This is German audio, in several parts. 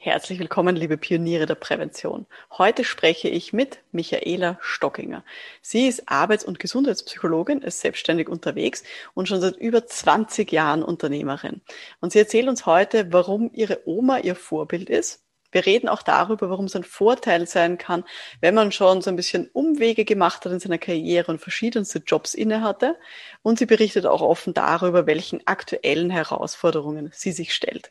Herzlich willkommen, liebe Pioniere der Prävention. Heute spreche ich mit Michaela Stockinger. Sie ist Arbeits- und Gesundheitspsychologin, ist selbstständig unterwegs und schon seit über 20 Jahren Unternehmerin. Und sie erzählt uns heute, warum ihre Oma ihr Vorbild ist. Wir reden auch darüber, warum es ein Vorteil sein kann, wenn man schon so ein bisschen Umwege gemacht hat in seiner Karriere und verschiedenste Jobs innehatte. Und sie berichtet auch offen darüber, welchen aktuellen Herausforderungen sie sich stellt.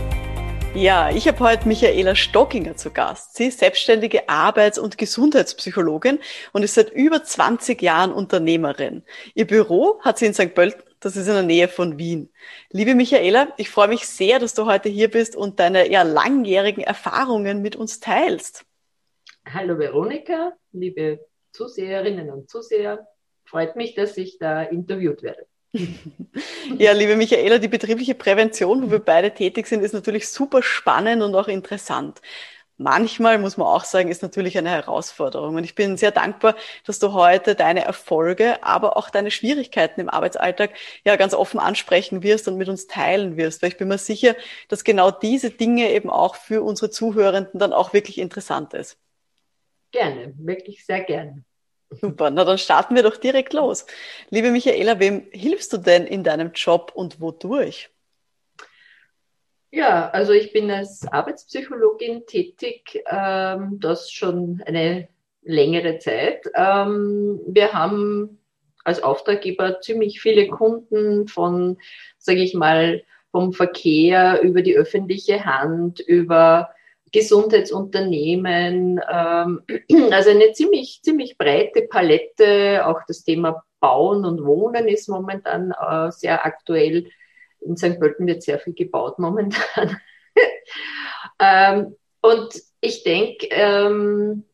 Ja, ich habe heute Michaela Stockinger zu Gast. Sie ist selbstständige Arbeits- und Gesundheitspsychologin und ist seit über 20 Jahren Unternehmerin. Ihr Büro hat sie in St. Pölten, das ist in der Nähe von Wien. Liebe Michaela, ich freue mich sehr, dass du heute hier bist und deine ja, langjährigen Erfahrungen mit uns teilst. Hallo Veronika, liebe Zuseherinnen und Zuseher. Freut mich, dass ich da interviewt werde. Ja, liebe Michaela, die betriebliche Prävention, wo wir beide tätig sind, ist natürlich super spannend und auch interessant. Manchmal muss man auch sagen, ist natürlich eine Herausforderung. Und ich bin sehr dankbar, dass du heute deine Erfolge, aber auch deine Schwierigkeiten im Arbeitsalltag ja ganz offen ansprechen wirst und mit uns teilen wirst. Weil ich bin mir sicher, dass genau diese Dinge eben auch für unsere Zuhörenden dann auch wirklich interessant ist. Gerne, wirklich sehr gerne. Super, na dann starten wir doch direkt los. Liebe Michaela, wem hilfst du denn in deinem Job und wodurch? Ja, also ich bin als Arbeitspsychologin tätig, ähm, das schon eine längere Zeit. Ähm, wir haben als Auftraggeber ziemlich viele Kunden von, sage ich mal, vom Verkehr über die öffentliche Hand, über Gesundheitsunternehmen, ähm, also eine ziemlich, ziemlich breite Palette. Auch das Thema Bauen und Wohnen ist momentan äh, sehr aktuell. In St. Pölten wird sehr viel gebaut momentan. ähm, und ich denke, ähm,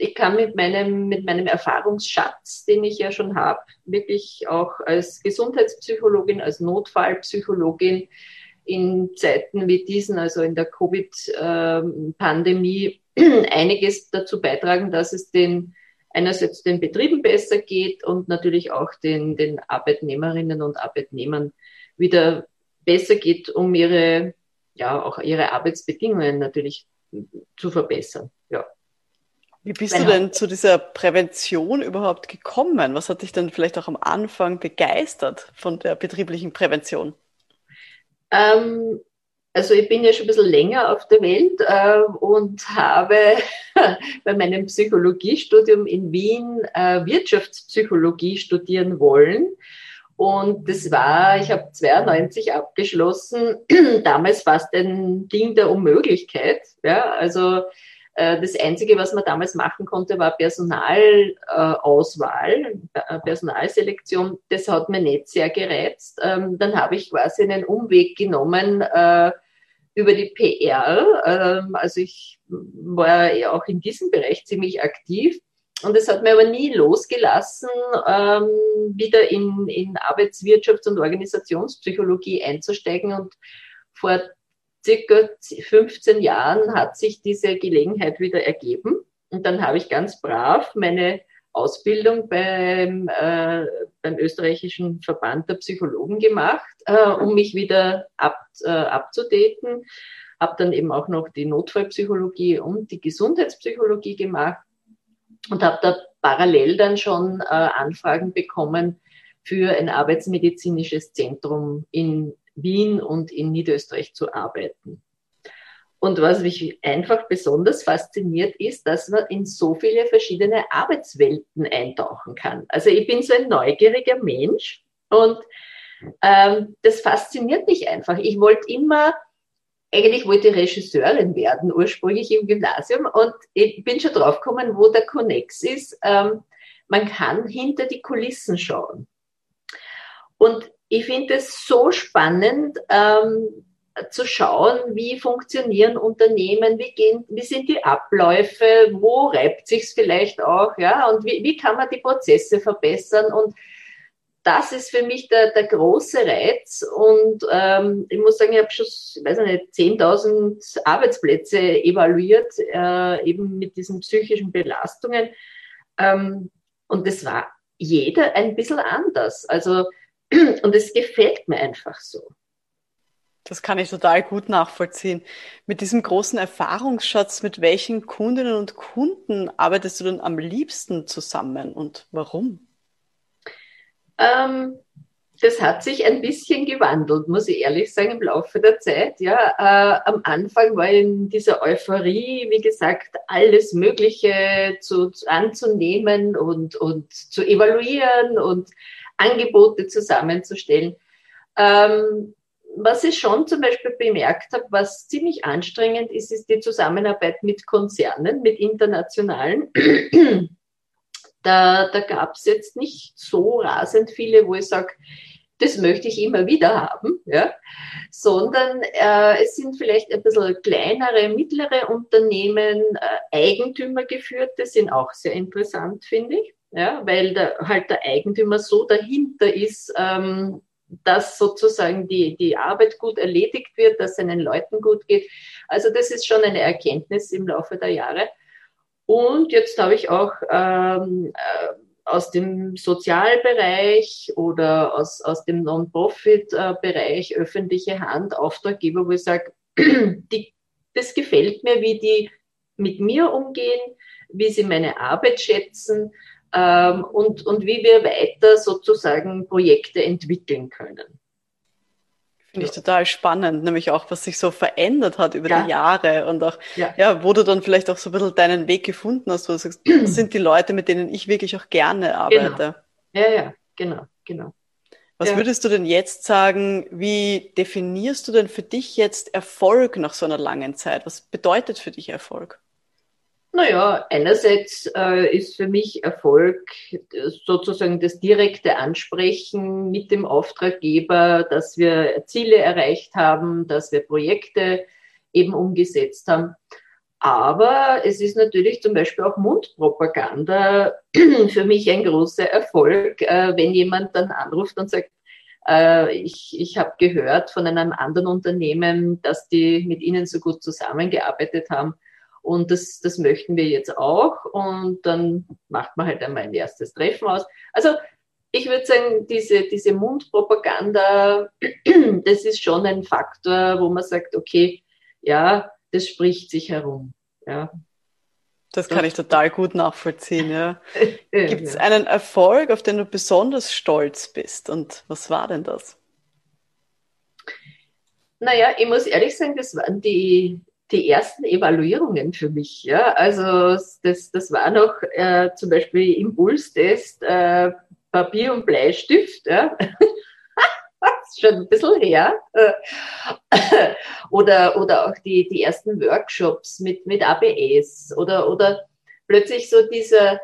ich kann mit meinem, mit meinem Erfahrungsschatz, den ich ja schon habe, wirklich auch als Gesundheitspsychologin, als Notfallpsychologin, in Zeiten wie diesen, also in der Covid-Pandemie, einiges dazu beitragen, dass es den einerseits den Betrieben besser geht und natürlich auch den, den Arbeitnehmerinnen und Arbeitnehmern wieder besser geht, um ihre, ja, auch ihre Arbeitsbedingungen natürlich zu verbessern. Ja. Wie bist du denn zu dieser Prävention überhaupt gekommen? Was hat dich denn vielleicht auch am Anfang begeistert von der betrieblichen Prävention? Ähm, also ich bin ja schon ein bisschen länger auf der Welt äh, und habe bei meinem Psychologiestudium in Wien äh, Wirtschaftspsychologie studieren wollen. Und das war, ich habe 92 abgeschlossen, damals fast ein Ding der Unmöglichkeit. Ja, also das Einzige, was man damals machen konnte, war Personalauswahl, äh, Personalselektion. Das hat mir nicht sehr gereizt. Ähm, dann habe ich quasi einen Umweg genommen äh, über die PR. Ähm, also ich war ja auch in diesem Bereich ziemlich aktiv. Und es hat mir aber nie losgelassen, ähm, wieder in, in Arbeitswirtschafts- und Organisationspsychologie einzusteigen. Und vor circa 15 Jahren hat sich diese Gelegenheit wieder ergeben. Und dann habe ich ganz brav meine Ausbildung beim, äh, beim österreichischen Verband der Psychologen gemacht, äh, um mich wieder ab, äh, abzudaten. Habe dann eben auch noch die Notfallpsychologie und die Gesundheitspsychologie gemacht und habe da parallel dann schon äh, Anfragen bekommen für ein arbeitsmedizinisches Zentrum in Wien und in Niederösterreich zu arbeiten. Und was mich einfach besonders fasziniert ist, dass man in so viele verschiedene Arbeitswelten eintauchen kann. Also ich bin so ein neugieriger Mensch und ähm, das fasziniert mich einfach. Ich wollte immer, eigentlich wollte ich Regisseurin werden, ursprünglich im Gymnasium und ich bin schon draufgekommen, wo der Connex ist. Ähm, man kann hinter die Kulissen schauen. Und ich finde es so spannend, ähm, zu schauen, wie funktionieren Unternehmen, wie gehen, wie sind die Abläufe, wo reibt sich's vielleicht auch, ja, und wie, wie kann man die Prozesse verbessern? Und das ist für mich der, der große Reiz und ähm, ich muss sagen, ich habe schon, ich weiß nicht, 10.000 Arbeitsplätze evaluiert, äh, eben mit diesen psychischen Belastungen. Ähm, und das war jeder ein bisschen anders, also und es gefällt mir einfach so. Das kann ich total gut nachvollziehen. Mit diesem großen Erfahrungsschatz, mit welchen Kundinnen und Kunden arbeitest du denn am liebsten zusammen und warum? Ähm, das hat sich ein bisschen gewandelt, muss ich ehrlich sagen, im Laufe der Zeit. Ja, äh, am Anfang war in dieser Euphorie, wie gesagt, alles Mögliche zu, anzunehmen und, und zu evaluieren und Angebote zusammenzustellen. Ähm, was ich schon zum Beispiel bemerkt habe, was ziemlich anstrengend ist, ist die Zusammenarbeit mit Konzernen, mit internationalen. Da, da gab es jetzt nicht so rasend viele, wo ich sage, das möchte ich immer wieder haben, ja, sondern äh, es sind vielleicht ein bisschen kleinere, mittlere Unternehmen, äh, Eigentümergeführte sind auch sehr interessant, finde ich, ja, weil da halt der Eigentümer so dahinter ist, ähm, dass sozusagen die, die Arbeit gut erledigt wird, dass seinen Leuten gut geht. Also das ist schon eine Erkenntnis im Laufe der Jahre. Und jetzt habe ich auch ähm, äh, aus dem Sozialbereich oder aus, aus dem Non-Profit-Bereich öffentliche Hand, Auftraggeber, wo ich sage, die, das gefällt mir, wie die mit mir umgehen, wie sie meine Arbeit schätzen, ähm, und, und wie wir weiter sozusagen Projekte entwickeln können. Finde ich total spannend, nämlich auch, was sich so verändert hat über ja. die Jahre und auch, ja. ja. wo du dann vielleicht auch so ein bisschen deinen Weg gefunden hast, wo du sagst, das sind die Leute, mit denen ich wirklich auch gerne genau. arbeite. Genau. Ja, ja, genau, genau. Was ja. würdest du denn jetzt sagen, wie definierst du denn für dich jetzt Erfolg nach so einer langen Zeit? Was bedeutet für dich Erfolg? Naja, einerseits äh, ist für mich Erfolg sozusagen das direkte Ansprechen mit dem Auftraggeber, dass wir Ziele erreicht haben, dass wir Projekte eben umgesetzt haben. Aber es ist natürlich zum Beispiel auch Mundpropaganda für mich ein großer Erfolg, äh, wenn jemand dann anruft und sagt, äh, ich, ich habe gehört von einem anderen Unternehmen, dass die mit Ihnen so gut zusammengearbeitet haben und das, das möchten wir jetzt auch. Und dann macht man halt einmal ein erstes Treffen aus. Also ich würde sagen, diese, diese Mundpropaganda, das ist schon ein Faktor, wo man sagt, okay, ja, das spricht sich herum. Ja. Das kann ich total gut nachvollziehen. Ja. Gibt es einen Erfolg, auf den du besonders stolz bist? Und was war denn das? Naja, ich muss ehrlich sagen, das waren die, die ersten Evaluierungen für mich. Ja? Also das, das war noch äh, zum Beispiel Impulstest, äh, Papier und Bleistift. Ja? ist schon ein bisschen her. oder, oder auch die, die ersten Workshops mit, mit ABS oder, oder plötzlich so dieser,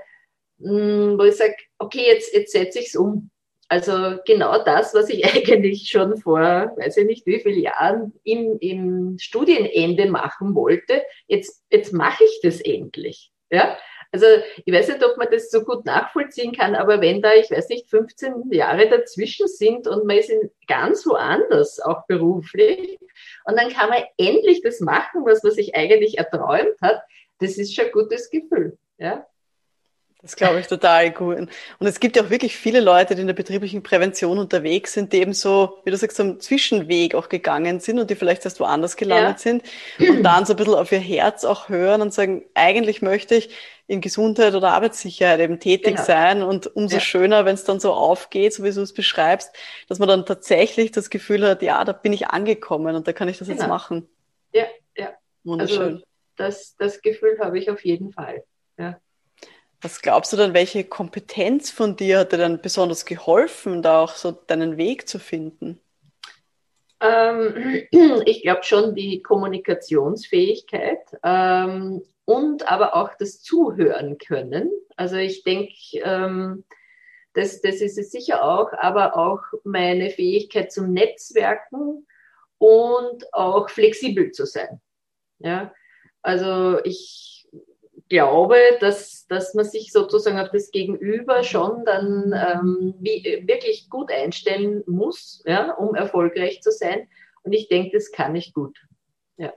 hm, wo ich sage, okay, jetzt, jetzt setze ich es um. Also genau das, was ich eigentlich schon vor, weiß ich nicht wie viele Jahren im, im Studienende machen wollte, jetzt, jetzt mache ich das endlich. Ja? Also ich weiß nicht, ob man das so gut nachvollziehen kann, aber wenn da, ich weiß nicht, 15 Jahre dazwischen sind und man ist ganz woanders, auch beruflich, und dann kann man endlich das machen, was man sich eigentlich erträumt hat, das ist schon ein gutes Gefühl. Ja? Das glaube ich total gut. Und es gibt ja auch wirklich viele Leute, die in der betrieblichen Prävention unterwegs sind, die eben so, wie du sagst, so einen Zwischenweg auch gegangen sind und die vielleicht erst woanders gelandet ja. sind und dann so ein bisschen auf ihr Herz auch hören und sagen, eigentlich möchte ich in Gesundheit oder Arbeitssicherheit eben tätig genau. sein und umso ja. schöner, wenn es dann so aufgeht, so wie du es beschreibst, dass man dann tatsächlich das Gefühl hat, ja, da bin ich angekommen und da kann ich das genau. jetzt machen. Ja, ja. Wunderschön. Also das, das Gefühl habe ich auf jeden Fall. Ja. Was glaubst du dann, welche Kompetenz von dir hat dir dann besonders geholfen, da auch so deinen Weg zu finden? Ähm, ich glaube schon die Kommunikationsfähigkeit ähm, und aber auch das Zuhören können. Also ich denke, ähm, das, das ist es sicher auch, aber auch meine Fähigkeit zum Netzwerken und auch flexibel zu sein. Ja, also ich glaube, dass, dass man sich sozusagen auf das Gegenüber schon dann ähm, wie, wirklich gut einstellen muss, ja, um erfolgreich zu sein. Und ich denke, das kann ich gut. Ja.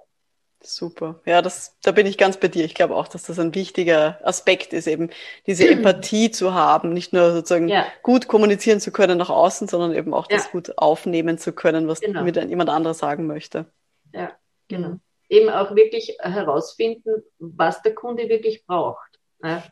Super. Ja, das, da bin ich ganz bei dir. Ich glaube auch, dass das ein wichtiger Aspekt ist, eben diese Empathie zu haben, nicht nur sozusagen ja. gut kommunizieren zu können nach außen, sondern eben auch ja. das gut aufnehmen zu können, was genau. mir dann jemand anderes sagen möchte. Ja, genau. Eben auch wirklich herausfinden, was der Kunde wirklich braucht. Ja?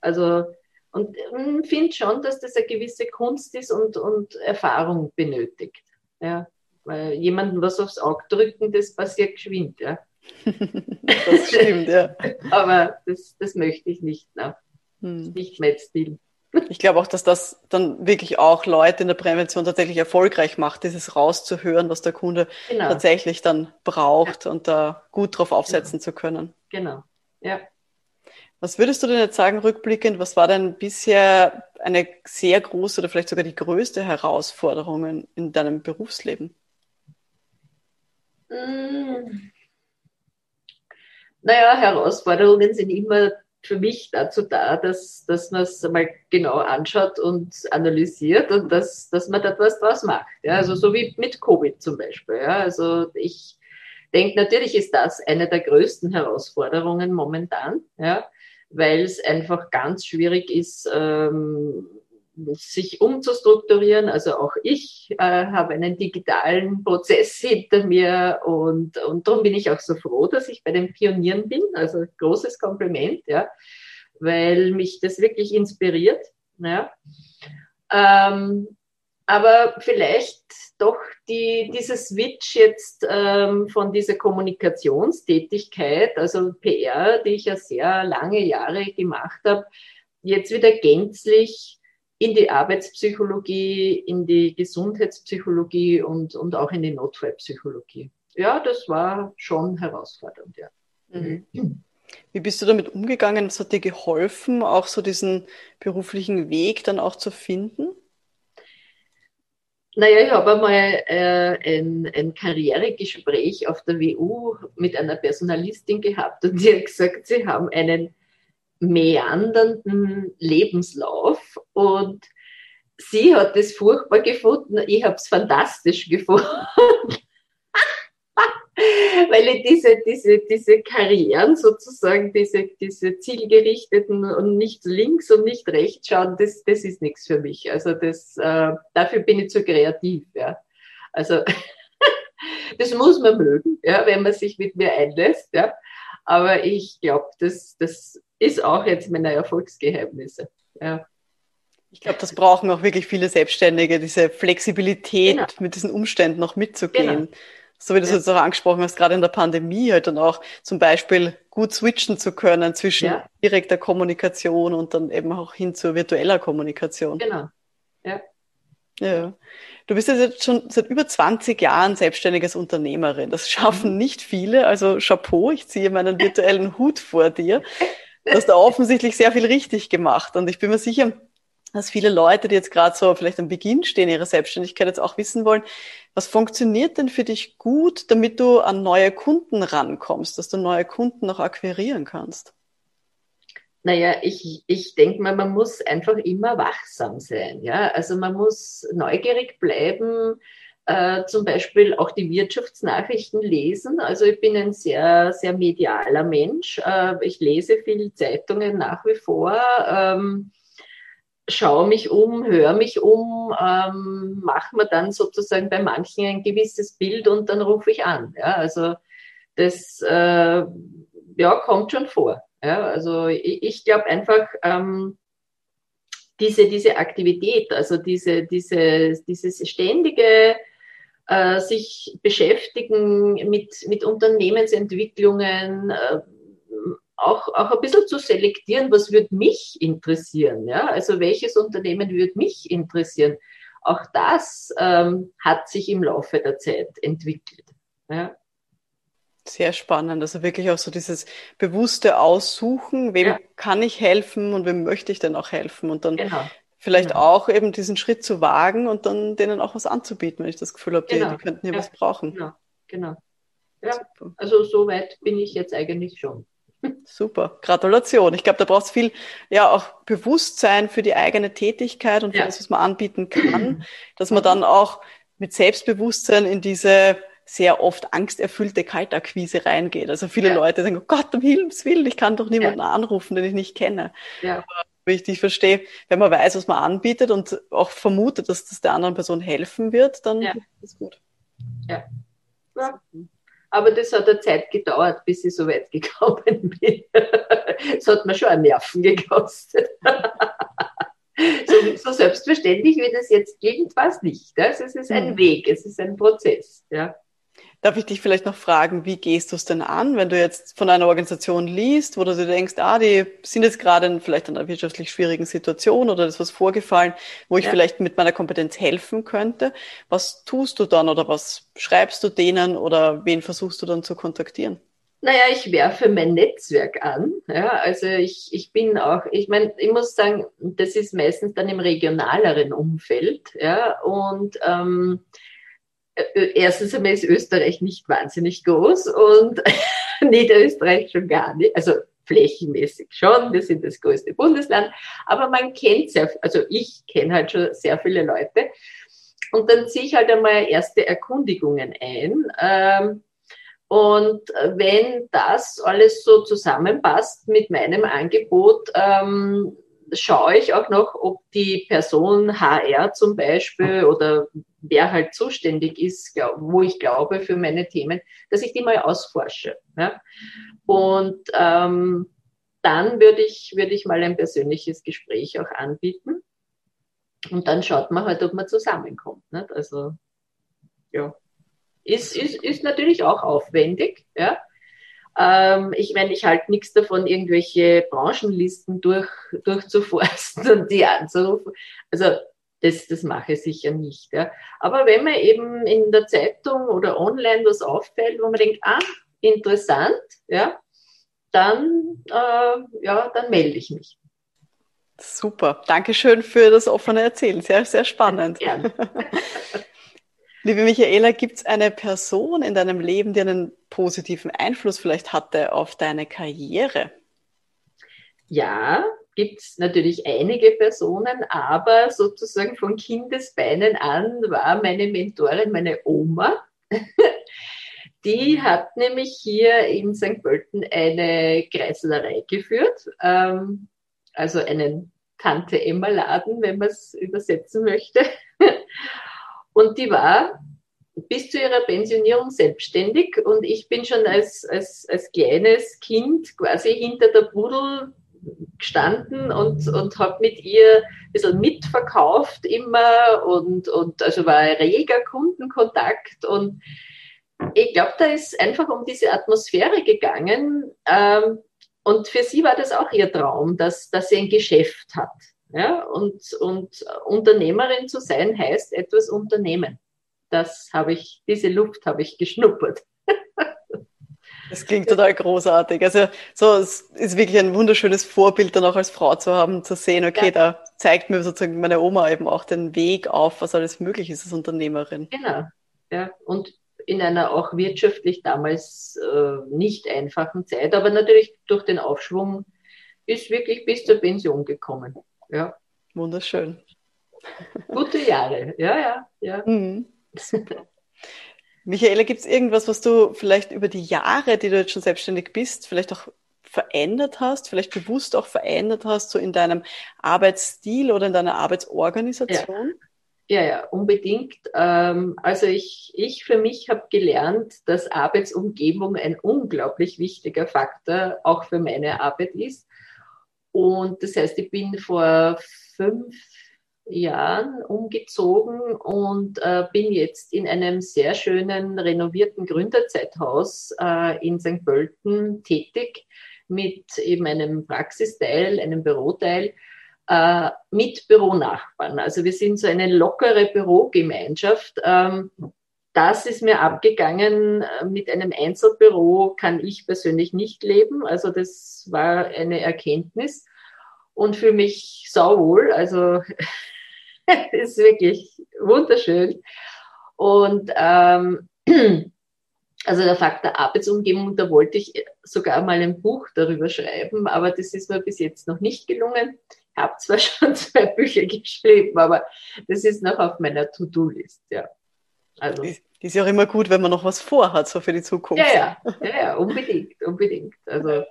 Also, und ich hm, finde schon, dass das eine gewisse Kunst ist und, und Erfahrung benötigt. Ja? Weil jemandem was aufs Auge drücken, das passiert geschwind. Ja? das stimmt, ja. Aber das, das möchte ich nicht. Ne? Hm. Nicht mein Stil. Ich glaube auch, dass das dann wirklich auch Leute in der Prävention tatsächlich erfolgreich macht, dieses rauszuhören, was der Kunde genau. tatsächlich dann braucht ja. und da gut drauf aufsetzen genau. zu können. Genau, ja. Was würdest du denn jetzt sagen, rückblickend, was war denn bisher eine sehr große oder vielleicht sogar die größte Herausforderung in deinem Berufsleben? Mmh. Naja, Herausforderungen sind immer für mich dazu da, dass, dass man es mal genau anschaut und analysiert und dass, dass man da was draus macht. Ja, also so wie mit Covid zum Beispiel. Ja, also ich denke, natürlich ist das eine der größten Herausforderungen momentan, ja, weil es einfach ganz schwierig ist, ähm, sich umzustrukturieren. Also auch ich äh, habe einen digitalen Prozess hinter mir und, und darum bin ich auch so froh, dass ich bei den Pionieren bin. Also großes Kompliment, ja, weil mich das wirklich inspiriert. Ja. Ähm, aber vielleicht doch die, dieser Switch jetzt ähm, von dieser Kommunikationstätigkeit, also PR, die ich ja sehr lange Jahre gemacht habe, jetzt wieder gänzlich in die Arbeitspsychologie, in die Gesundheitspsychologie und, und auch in die Notfallpsychologie. Ja, das war schon herausfordernd, ja. Mhm. Wie bist du damit umgegangen? Was hat dir geholfen, auch so diesen beruflichen Weg dann auch zu finden? Naja, ich habe einmal äh, ein, ein Karrieregespräch auf der WU mit einer Personalistin gehabt und die hat gesagt, sie haben einen meandernden Lebenslauf und sie hat es furchtbar gefunden, ich habe es fantastisch gefunden. Weil ich diese, diese, diese Karrieren sozusagen, diese, diese zielgerichteten und nicht links und nicht rechts schauen, das, das ist nichts für mich. Also das, äh, dafür bin ich zu kreativ. Ja. Also das muss man mögen, ja, wenn man sich mit mir einlässt. Ja. Aber ich glaube, das, das ist auch jetzt meine Erfolgsgeheimnisse. Ja. Ich glaube, das brauchen auch wirklich viele Selbstständige, diese Flexibilität, genau. mit diesen Umständen noch mitzugehen. Genau. So wie du es ja. jetzt auch angesprochen hast, gerade in der Pandemie halt dann auch zum Beispiel gut switchen zu können zwischen ja. direkter Kommunikation und dann eben auch hin zur virtueller Kommunikation. Genau. Ja. Ja. Du bist jetzt schon seit über 20 Jahren selbstständiges Unternehmerin. Das schaffen mhm. nicht viele. Also Chapeau, ich ziehe meinen virtuellen Hut vor dir. Du hast da offensichtlich sehr viel richtig gemacht. Und ich bin mir sicher, dass viele Leute, die jetzt gerade so vielleicht am Beginn stehen ihrer Selbstständigkeit, jetzt auch wissen wollen, was funktioniert denn für dich gut, damit du an neue Kunden rankommst, dass du neue Kunden noch akquirieren kannst? Naja, ich, ich denke mal, man muss einfach immer wachsam sein. Ja? Also man muss neugierig bleiben, äh, zum Beispiel auch die Wirtschaftsnachrichten lesen. Also ich bin ein sehr, sehr medialer Mensch. Äh, ich lese viele Zeitungen nach wie vor. Ähm, schaue mich um, höre mich um, ähm, mache mir dann sozusagen bei manchen ein gewisses Bild und dann rufe ich an. Ja, also das äh, ja, kommt schon vor. Ja, also ich, ich glaube einfach, ähm, diese, diese Aktivität, also diese, diese, dieses ständige äh, sich beschäftigen mit, mit Unternehmensentwicklungen, äh, auch, auch ein bisschen zu selektieren, was würde mich interessieren, ja? Also welches Unternehmen würde mich interessieren? Auch das ähm, hat sich im Laufe der Zeit entwickelt. Ja? Sehr spannend. Also wirklich auch so dieses bewusste Aussuchen, wem ja. kann ich helfen und wem möchte ich denn auch helfen und dann genau vielleicht genau. auch eben diesen Schritt zu wagen und dann denen auch was anzubieten, wenn ich das Gefühl habe, genau. die, die, könnten hier ja. was brauchen. Genau, genau. Ja, Super. also so weit bin ich jetzt eigentlich schon. Super, Gratulation. Ich glaube, da braucht es viel, ja, auch Bewusstsein für die eigene Tätigkeit und für ja. das, was man anbieten kann, dass man dann auch mit Selbstbewusstsein in diese sehr oft angsterfüllte Kaltakquise reingeht. Also viele ja. Leute sagen, oh Gott, um Himmels Willen, ich kann doch niemanden ja. anrufen, den ich nicht kenne. Ja. Aber dich verstehe, wenn man weiß, was man anbietet und auch vermutet, dass das der anderen Person helfen wird, dann ja. ist gut. Ja. ja. Aber das hat eine Zeit gedauert, bis ich so weit gekommen bin. Das hat mir schon ein Nerven gekostet. So, so, selbstverständlich, wie das jetzt klingt, war es nicht. Also es ist ein mhm. Weg, es ist ein Prozess. Ja. Darf ich dich vielleicht noch fragen, wie gehst du es denn an, wenn du jetzt von einer Organisation liest, wo du dir denkst, ah, die sind jetzt gerade vielleicht in einer wirtschaftlich schwierigen Situation oder ist was vorgefallen, wo ich ja. vielleicht mit meiner Kompetenz helfen könnte. Was tust du dann oder was schreibst du denen oder wen versuchst du dann zu kontaktieren? Naja, ich werfe mein Netzwerk an. Ja, also ich, ich bin auch, ich meine, ich muss sagen, das ist meistens dann im regionaleren Umfeld. Ja, und ähm, äh, erstens einmal ist Österreich nicht wahnsinnig groß und Niederösterreich schon gar nicht. Also flächenmäßig schon, wir sind das größte Bundesland, aber man kennt sehr, also ich kenne halt schon sehr viele Leute. Und dann ziehe ich halt einmal erste Erkundigungen ein. Ähm, und wenn das alles so zusammenpasst mit meinem Angebot, ähm, schaue ich auch noch, ob die Person HR zum Beispiel oder wer halt zuständig ist, wo ich glaube für meine Themen, dass ich die mal ausforsche. Ja? Und ähm, dann würde ich, würde ich mal ein persönliches Gespräch auch anbieten. Und dann schaut man halt, ob man zusammenkommt. Nicht? Also, ja. Ist, ist, ist natürlich auch aufwendig, ja. Ähm, ich meine, ich halte nichts davon, irgendwelche Branchenlisten durch, durchzuforsten und die anzurufen. Also das, das mache ich sicher nicht. Ja. Aber wenn mir eben in der Zeitung oder online was auffällt, wo man denkt, ah, interessant, ja, dann, äh, ja, dann melde ich mich. Super. Dankeschön für das offene Erzählen. Sehr, sehr spannend. Ja. Liebe Michaela, gibt es eine Person in deinem Leben, die einen positiven Einfluss vielleicht hatte auf deine Karriere? Ja, gibt es natürlich einige Personen, aber sozusagen von Kindesbeinen an war meine Mentorin meine Oma. Die hat nämlich hier in St. Pölten eine Kreislerei geführt, ähm, also einen Tante-Emma-Laden, wenn man es übersetzen möchte. Und die war bis zu ihrer Pensionierung selbstständig und ich bin schon als, als, als kleines Kind quasi hinter der Pudel gestanden und, und habe mit ihr ein bisschen mitverkauft immer und, und also war ein reger Kundenkontakt und ich glaube, da ist einfach um diese Atmosphäre gegangen ähm, und für sie war das auch ihr Traum, dass, dass sie ein Geschäft hat. Ja? Und, und Unternehmerin zu sein heißt etwas unternehmen. Das habe ich, diese Luft habe ich geschnuppert. Das klingt total großartig. Also so, es ist wirklich ein wunderschönes Vorbild dann auch als Frau zu haben, zu sehen, okay, ja. da zeigt mir sozusagen meine Oma eben auch den Weg auf, was alles möglich ist als Unternehmerin. Genau. Ja, und in einer auch wirtschaftlich damals äh, nicht einfachen Zeit, aber natürlich durch den Aufschwung ist wirklich bis zur Pension gekommen. Ja. Wunderschön. Gute Jahre, ja, ja, ja. Mhm. Super. Michaela, gibt es irgendwas, was du vielleicht über die Jahre, die du jetzt schon selbstständig bist, vielleicht auch verändert hast, vielleicht bewusst auch verändert hast, so in deinem Arbeitsstil oder in deiner Arbeitsorganisation? Ja, ja, ja unbedingt. Ähm, also ich, ich für mich habe gelernt, dass Arbeitsumgebung ein unglaublich wichtiger Faktor auch für meine Arbeit ist. Und das heißt, ich bin vor fünf Jahren umgezogen und äh, bin jetzt in einem sehr schönen renovierten Gründerzeithaus äh, in St. Pölten tätig mit eben einem Praxisteil, einem Büroteil äh, mit Büronachbarn. Also wir sind so eine lockere Bürogemeinschaft. Ähm, das ist mir abgegangen. Mit einem Einzelbüro kann ich persönlich nicht leben. Also das war eine Erkenntnis. und fühle mich sauwohl. Also ist wirklich wunderschön. Und ähm, also der Faktor Arbeitsumgebung, da wollte ich sogar mal ein Buch darüber schreiben, aber das ist mir bis jetzt noch nicht gelungen. Ich habe zwar schon zwei Bücher geschrieben, aber das ist noch auf meiner To-Do-List, ja. Also. Die, ist ja auch immer gut, wenn man noch was vorhat, so für die Zukunft. Ja, ja, ja, ja unbedingt, unbedingt. Also,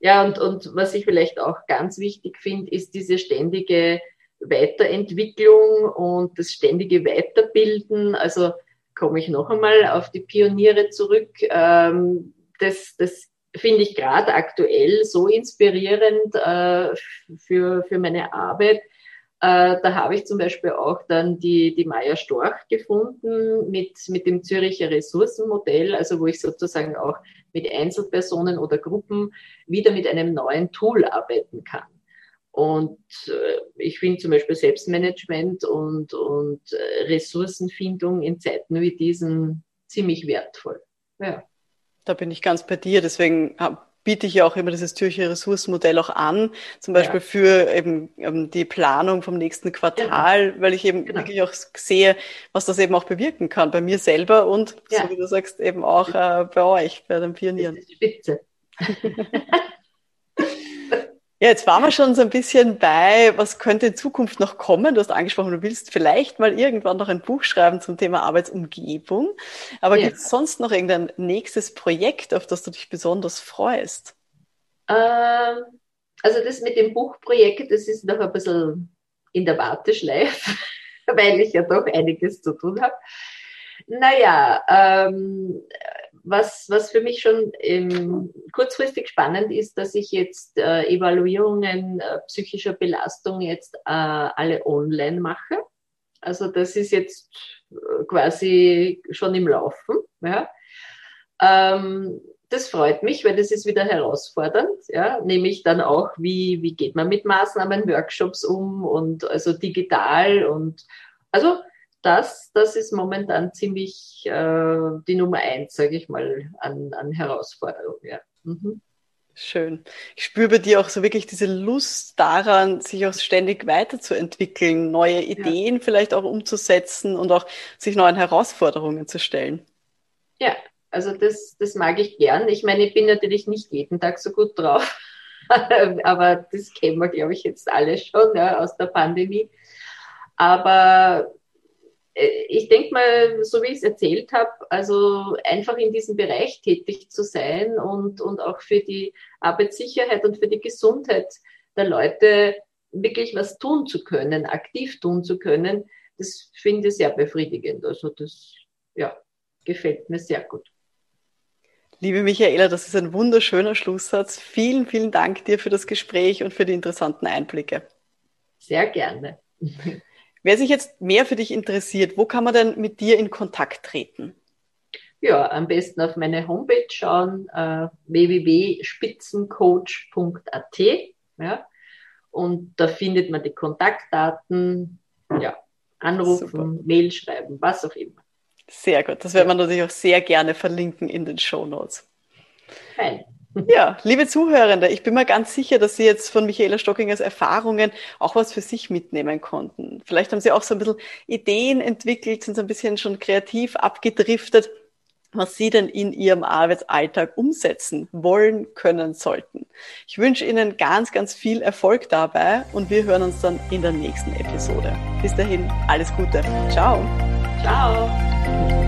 ja, und, und was ich vielleicht auch ganz wichtig finde, ist diese ständige Weiterentwicklung und das ständige Weiterbilden. Also komme ich noch einmal auf die Pioniere zurück. Ähm, das, das finde ich gerade aktuell so inspirierend äh, für, für meine Arbeit. Äh, da habe ich zum Beispiel auch dann die, die Maya Storch gefunden mit, mit dem Züricher Ressourcenmodell, also wo ich sozusagen auch mit Einzelpersonen oder Gruppen wieder mit einem neuen Tool arbeiten kann. Und äh, ich finde zum Beispiel Selbstmanagement und, und äh, Ressourcenfindung in Zeiten wie diesen ziemlich wertvoll. Ja. Da bin ich ganz bei dir. Deswegen biete ich ja auch immer dieses Türche Ressourcenmodell auch an, zum Beispiel ja. für eben ähm, die Planung vom nächsten Quartal, genau. weil ich eben genau. wirklich auch sehe, was das eben auch bewirken kann bei mir selber und, ja. so wie du sagst, eben auch äh, bei euch, bei den Pionieren. Spitze. Ja, jetzt waren wir schon so ein bisschen bei, was könnte in Zukunft noch kommen. Du hast angesprochen, du willst vielleicht mal irgendwann noch ein Buch schreiben zum Thema Arbeitsumgebung. Aber ja. gibt es sonst noch irgendein nächstes Projekt, auf das du dich besonders freust? Ähm, also das mit dem Buchprojekt, das ist noch ein bisschen in der Warteschleife, weil ich ja doch einiges zu tun habe. Naja, ähm, was, was für mich schon ähm, kurzfristig spannend ist, dass ich jetzt äh, Evaluierungen äh, psychischer Belastung jetzt äh, alle online mache. Also das ist jetzt äh, quasi schon im Laufen. Ja. Ähm, das freut mich, weil das ist wieder herausfordernd, ja, nämlich dann auch, wie, wie geht man mit Maßnahmen, Workshops um und also digital und also das, das ist momentan ziemlich äh, die Nummer eins, sage ich mal, an, an Herausforderungen. Ja. Mhm. Schön. Ich spüre bei dir auch so wirklich diese Lust daran, sich auch ständig weiterzuentwickeln, neue Ideen ja. vielleicht auch umzusetzen und auch sich neuen Herausforderungen zu stellen. Ja, also das, das mag ich gern. Ich meine, ich bin natürlich nicht jeden Tag so gut drauf, aber das kennen wir, glaube ich, jetzt alle schon ja, aus der Pandemie. Aber ich denke mal, so wie ich es erzählt habe, also einfach in diesem Bereich tätig zu sein und, und auch für die Arbeitssicherheit und für die Gesundheit der Leute wirklich was tun zu können, aktiv tun zu können, das finde ich sehr befriedigend. Also das, ja, gefällt mir sehr gut. Liebe Michaela, das ist ein wunderschöner Schlusssatz. Vielen, vielen Dank dir für das Gespräch und für die interessanten Einblicke. Sehr gerne. Wer sich jetzt mehr für dich interessiert, wo kann man denn mit dir in Kontakt treten? Ja, am besten auf meine Homepage schauen, äh, www.spitzencoach.at. Ja, und da findet man die Kontaktdaten, ja, anrufen, Super. Mail schreiben, was auch immer. Sehr gut. Das wird man natürlich auch sehr gerne verlinken in den Show Notes. Fein. Ja, liebe Zuhörende, ich bin mir ganz sicher, dass Sie jetzt von Michaela Stockingers Erfahrungen auch was für sich mitnehmen konnten. Vielleicht haben Sie auch so ein bisschen Ideen entwickelt, sind so ein bisschen schon kreativ abgedriftet, was Sie denn in Ihrem Arbeitsalltag umsetzen wollen, können, sollten. Ich wünsche Ihnen ganz, ganz viel Erfolg dabei und wir hören uns dann in der nächsten Episode. Bis dahin, alles Gute. Ciao. Ciao.